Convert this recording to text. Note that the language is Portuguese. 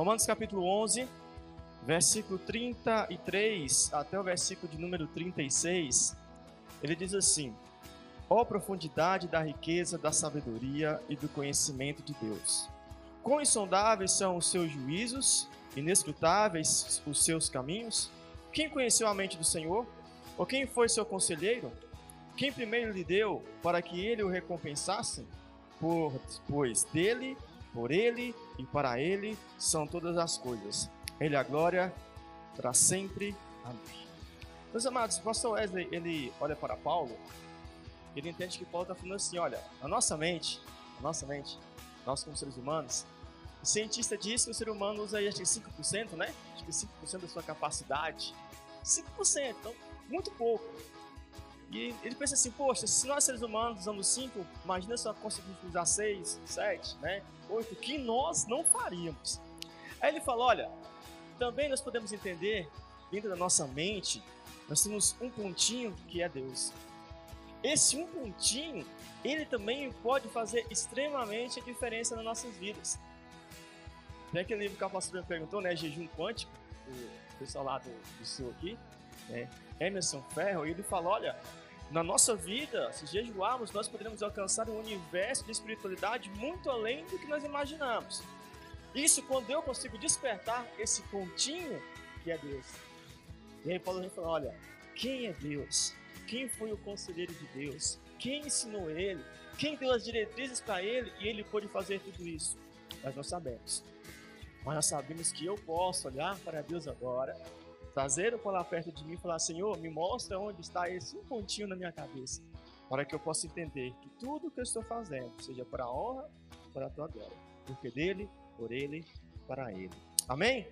Romanos capítulo 11, versículo 33 até o versículo de número 36, ele diz assim: Ó oh, profundidade da riqueza, da sabedoria e do conhecimento de Deus. Quão insondáveis são os seus juízos, inescrutáveis os seus caminhos? Quem conheceu a mente do Senhor? Ou quem foi seu conselheiro? Quem primeiro lhe deu para que ele o recompensasse? Por, pois dele, por ele e para ele são todas as coisas. Ele a glória para sempre. Amém. Meus amados, o pastor Wesley, ele olha para Paulo, ele entende que Paulo está falando assim, olha, a nossa mente, a nossa mente, nós como seres humanos, o cientista diz que o ser humano usa acho que 5%, né? Acho que 5% da sua capacidade. 5%, então muito pouco. E ele pensa assim, poxa, se nós seres humanos usamos 5, imagina se nós conseguimos usar 6, 7, né? 8, que nós não faríamos. Aí ele fala, olha, também nós podemos entender, dentro da nossa mente, nós temos um pontinho que é Deus. Esse um pontinho, ele também pode fazer extremamente a diferença nas nossas vidas. Tem aquele livro que a pastora perguntou, né? Jejum Quântico, o pessoal lá do, do Sul aqui, né? Emerson Ferro, e ele fala: olha, na nossa vida, se jejuarmos, nós poderemos alcançar um universo de espiritualidade muito além do que nós imaginamos. Isso quando eu consigo despertar esse pontinho que é Deus. E aí Paulo fala: olha, quem é Deus? Quem foi o conselheiro de Deus? Quem ensinou ele? Quem deu as diretrizes para ele e ele pôde fazer tudo isso? Nós não sabemos. Mas nós sabemos que eu posso olhar para Deus agora, trazer o para perto de mim e falar: Senhor, me mostra onde está esse um pontinho na minha cabeça, para que eu possa entender que tudo que eu estou fazendo seja para a honra, para a tua glória, porque dele, por ele, para ele. Amém?